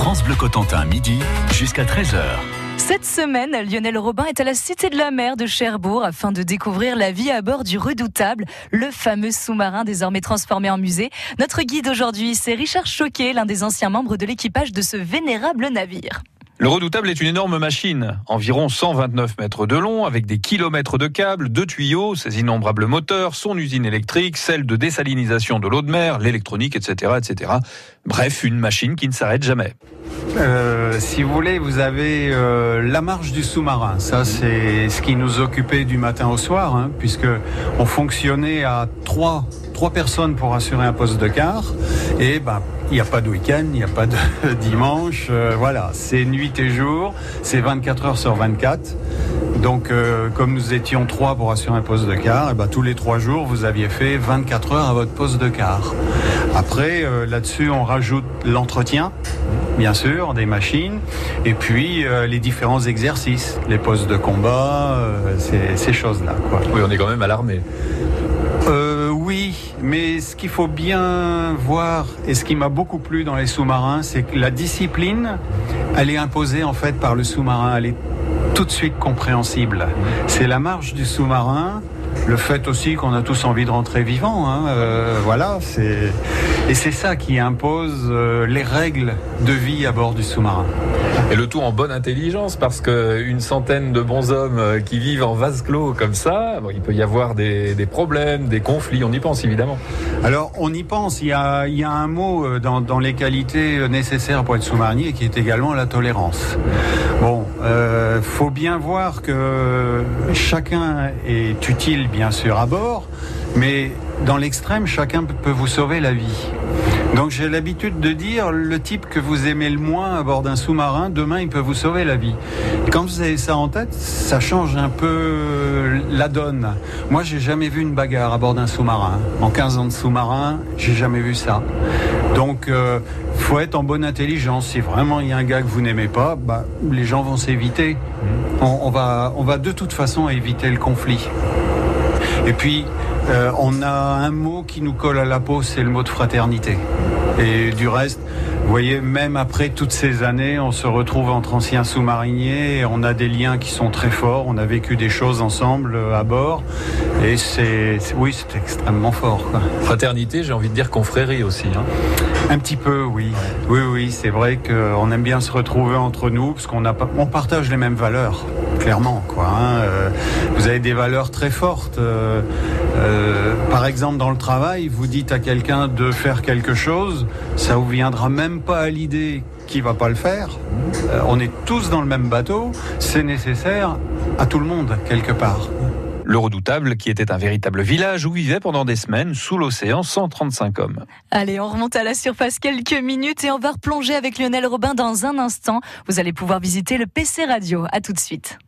France Bleu Cotentin, midi jusqu'à 13h. Cette semaine, Lionel Robin est à la Cité de la Mer de Cherbourg afin de découvrir la vie à bord du Redoutable, le fameux sous-marin désormais transformé en musée. Notre guide aujourd'hui, c'est Richard Choquet, l'un des anciens membres de l'équipage de ce vénérable navire. Le redoutable est une énorme machine, environ 129 mètres de long, avec des kilomètres de câbles, de tuyaux, ses innombrables moteurs, son usine électrique, celle de désalinisation de l'eau de mer, l'électronique, etc., etc. Bref, une machine qui ne s'arrête jamais. Euh, si vous voulez, vous avez euh, la marche du sous-marin. Ça, c'est ce qui nous occupait du matin au soir, hein, puisque on fonctionnait à trois, trois personnes pour assurer un poste de quart. Et ben, il n'y a pas de week-end, il n'y a pas de dimanche. Euh, voilà, c'est nuit et jour, c'est 24 heures sur 24. Donc, comme nous étions trois pour assurer un poste de quart, et eh ben, tous les trois jours, vous aviez fait 24 heures à votre poste de quart. Après, euh, là-dessus, on rajoute l'entretien, bien sûr, des machines, et puis les différents exercices, les postes de combat, ces, ces choses-là. Oui, on est quand même à l'armée. Oui, mais ce qu'il faut bien voir et ce qui m'a beaucoup plu dans les sous-marins, c'est que la discipline, elle est imposée en fait par le sous-marin. Elle est tout de suite compréhensible. C'est la marche du sous-marin le fait aussi qu'on a tous envie de rentrer vivant. Hein, euh, voilà, c'est et c'est ça qui impose euh, les règles de vie à bord du sous-marin. Et le tout en bonne intelligence, parce qu'une centaine de bons hommes euh, qui vivent en vase clos comme ça, il peut y avoir des, problèmes, des conflits, on y pense évidemment. Alors on y pense, il y a, il y a un mot dans, dans, les qualités nécessaires pour être sous-marinier qui est également la tolérance. Bon, euh, faut bien voir que chacun est utile bien sûr à bord, mais dans l'extrême, chacun peut vous sauver la vie. Donc j'ai l'habitude de dire, le type que vous aimez le moins à bord d'un sous-marin, demain il peut vous sauver la vie. Et quand vous avez ça en tête, ça change un peu la donne. Moi j'ai jamais vu une bagarre à bord d'un sous-marin. En 15 ans de sous-marin, j'ai jamais vu ça. Donc euh, faut être en bonne intelligence. Si vraiment il y a un gars que vous n'aimez pas, bah, les gens vont s'éviter. on, va, on va de toute façon éviter le conflit. Et puis, euh, on a un mot qui nous colle à la peau, c'est le mot de fraternité. Et du reste, vous voyez, même après toutes ces années, on se retrouve entre anciens sous-mariniers, on a des liens qui sont très forts, on a vécu des choses ensemble euh, à bord, et c'est, oui, c'est extrêmement fort. Fraternité, j'ai envie de dire confrérie aussi. Hein. Un petit peu, oui. Oui, oui, c'est vrai qu'on aime bien se retrouver entre nous, parce qu'on a, on partage les mêmes valeurs, clairement, quoi. Hein. Euh, vous avez des valeurs très fortes. Euh, par exemple, dans le travail, vous dites à quelqu'un de faire quelque chose, ça vous viendra même pas à l'idée qu'il va pas le faire. Euh, on est tous dans le même bateau, c'est nécessaire à tout le monde quelque part. Le redoutable, qui était un véritable village où vivaient pendant des semaines, sous l'océan, 135 hommes. Allez, on remonte à la surface quelques minutes et on va replonger avec Lionel Robin dans un instant. Vous allez pouvoir visiter le PC Radio. À tout de suite.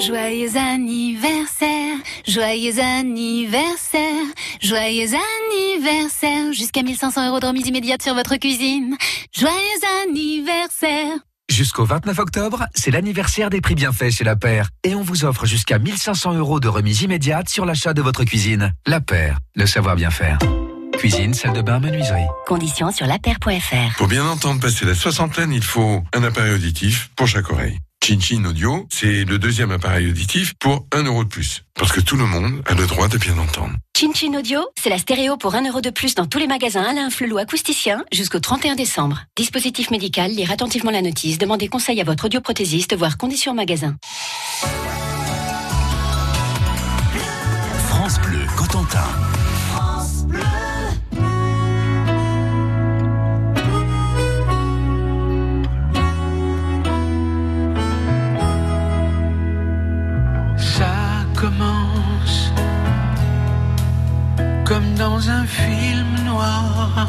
Joyeux anniversaire, joyeux anniversaire, joyeux anniversaire. Jusqu'à 1500 euros de remise immédiate sur votre cuisine. Joyeux anniversaire. Jusqu'au 29 octobre, c'est l'anniversaire des prix bienfaits chez La Paire. Et on vous offre jusqu'à 1500 euros de remise immédiate sur l'achat de votre cuisine. La Paire, le savoir bien faire. Cuisine, salle de bain, menuiserie. Conditions sur lapaire.fr. Pour bien entendre passer la soixantaine, il faut un appareil auditif pour chaque oreille. Chin Audio, c'est le deuxième appareil auditif pour un euro de plus. Parce que tout le monde a le droit de bien entendre. Chin Audio, c'est la stéréo pour un euro de plus dans tous les magasins Alain Flelou acousticien jusqu'au 31 décembre. Dispositif médical, lire attentivement la notice, demandez conseil à votre audioprothésiste, voire conditions magasin. France Bleu Cotentin. Comme dans un film noir.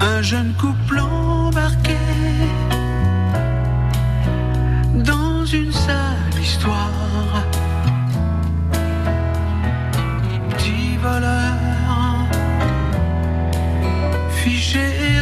Un jeune couple embarqué dans une sale histoire. Petit voleur, fiché et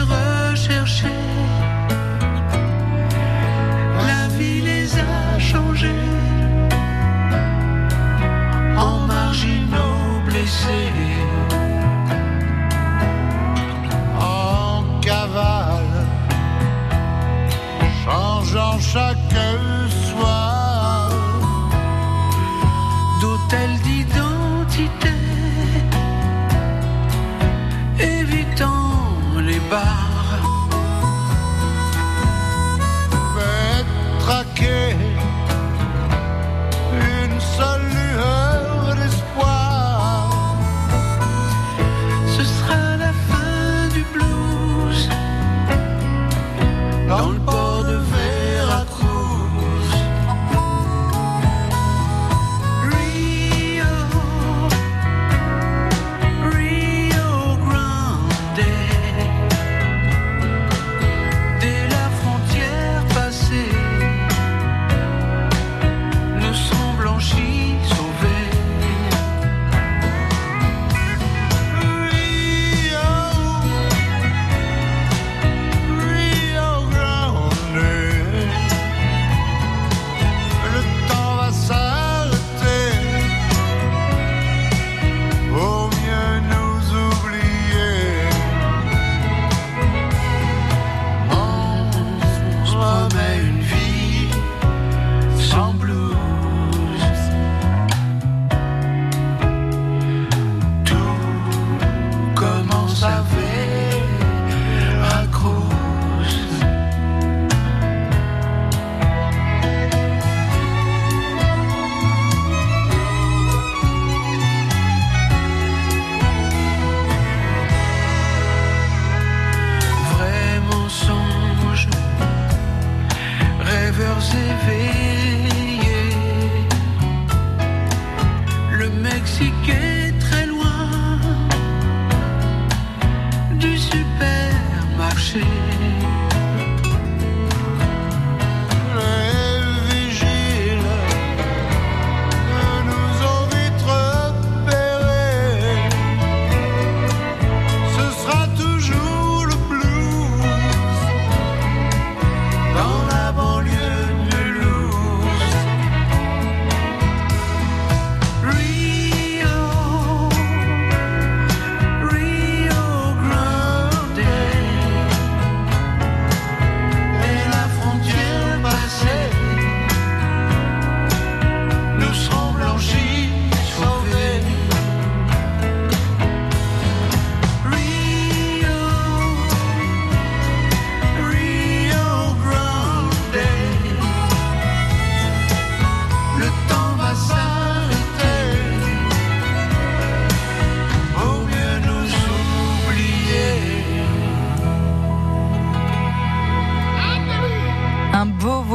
say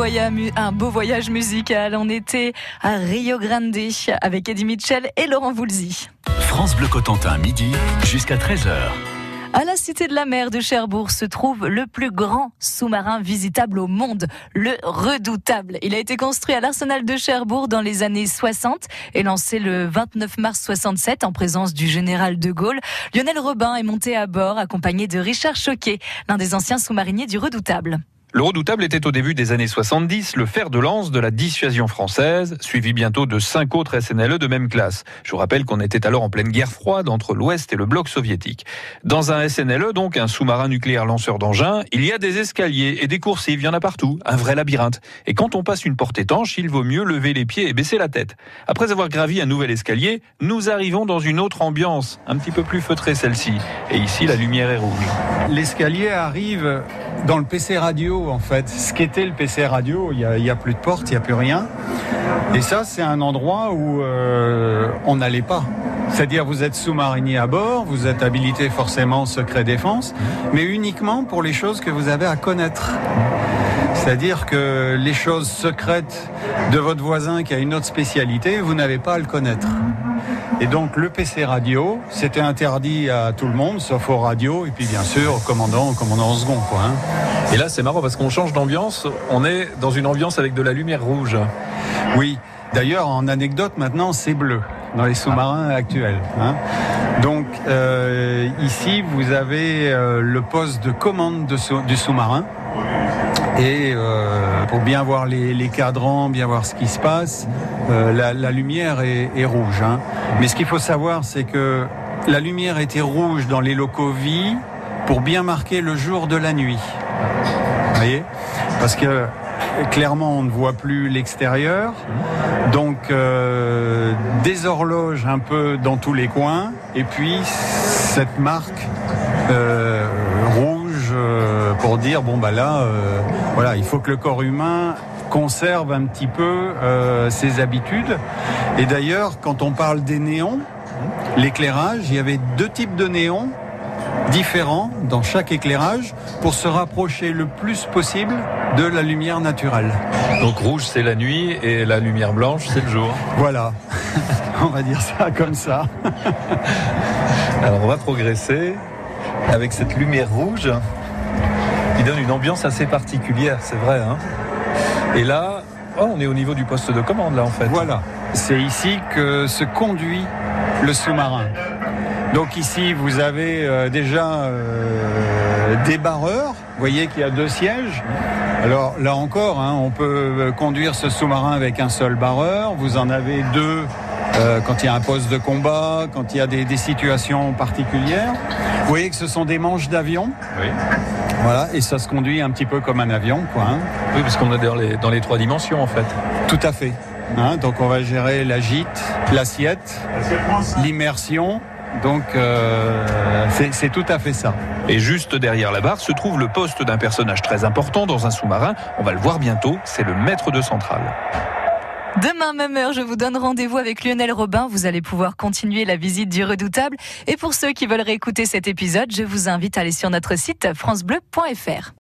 voyage, un beau voyage musical. On était à Rio Grande avec Eddie Mitchell et Laurent Voulzy. France Bleu Cotentin, midi jusqu'à 13h. À la Cité de la Mer de Cherbourg se trouve le plus grand sous-marin visitable au monde, le Redoutable. Il a été construit à l'arsenal de Cherbourg dans les années 60 et lancé le 29 mars 67 en présence du général de Gaulle. Lionel Robin est monté à bord accompagné de Richard Choquet, l'un des anciens sous-mariniers du Redoutable. Le redoutable était au début des années 70 le fer de lance de la dissuasion française, suivi bientôt de cinq autres SNLE de même classe. Je vous rappelle qu'on était alors en pleine guerre froide entre l'Ouest et le bloc soviétique. Dans un SNLE, donc un sous-marin nucléaire lanceur d'engins, il y a des escaliers et des coursives, il y en a partout, un vrai labyrinthe. Et quand on passe une porte étanche, il vaut mieux lever les pieds et baisser la tête. Après avoir gravi un nouvel escalier, nous arrivons dans une autre ambiance, un petit peu plus feutrée celle-ci. Et ici, la lumière est rouge. L'escalier arrive dans le PC radio en fait. Ce qu'était le PC radio, il n'y a, plus de porte, il n'y a plus rien. Et ça, c'est un endroit où euh, on n'allait pas. C'est-à-dire, vous êtes sous-marinier à bord, vous êtes habilité forcément secret défense, mais uniquement pour les choses que vous avez à connaître. C'est-à-dire que les choses secrètes de votre voisin qui a une autre spécialité, vous n'avez pas à le connaître. Et donc le PC radio, c'était interdit à tout le monde, sauf aux radios, et puis bien sûr au commandant, au commandant en second. Quoi, hein. Et là, c'est marrant parce qu'on change d'ambiance. On est dans une ambiance avec de la lumière rouge. Oui, d'ailleurs en anecdote maintenant c'est bleu dans les sous-marins actuels. hein. Donc euh, ici vous avez euh, le poste de commande de du sous-marin. Et euh, pour bien voir les, cadrans, bien voir ce qui se passe, euh, la, lumière est, rouge. hein. Mais ce qu'il faut savoir, c'est que la lumière était rouge dans les locaux pour bien marquer le jour de la nuit. Vous voyez? Parce que clairement, on ne voit plus l'extérieur. Donc, euh, des horloges un peu dans tous les coins. Et puis, cette marque pour dire, bon, bah là, euh, voilà, il faut que le corps humain conserve un petit peu euh, ses habitudes. Et d'ailleurs, quand on parle des néons, l'éclairage, il y avait deux types de néons différents dans chaque éclairage pour se rapprocher le plus possible de la lumière naturelle. Donc rouge, c'est la nuit et la lumière blanche, c'est le jour. Voilà, on va dire ça comme ça. Alors on va progresser avec cette lumière rouge qui donne une ambiance assez particulière, c'est vrai. hein. et là, oh, on est au niveau du poste de commande là en fait. Voilà, c'est ici que se conduit le sous-marin. Donc ici, vous avez euh, déjà euh, des barreurs. Vous voyez qu'il y a deux sièges. Alors là encore, hein, on peut euh, conduire ce sous-marin avec un seul barreur. Vous en avez deux euh, quand il y a un poste de combat, quand il y a des, des situations particulières. Vous voyez que ce sont des manches d'avion. Oui. Voilà, et ça se conduit un petit peu comme un avion, quoi. hein. Oui, parce qu'on est dans les, dans les trois dimensions en fait. Tout à fait. Hein, donc on va gérer la gîte, l'assiette, l'immersion. Donc euh, c'est c'est tout à fait ça. Et juste derrière la barre se trouve le poste d'un personnage très important dans un sous-marin. On va le voir bientôt, c'est le maître de centrale. Demain, même heure, je vous donne rendez-vous avec Lionel Robin. Vous allez pouvoir continuer la visite du redoutable. Et pour ceux qui veulent réécouter cet épisode, je vous invite à aller sur notre site francebleu.fr.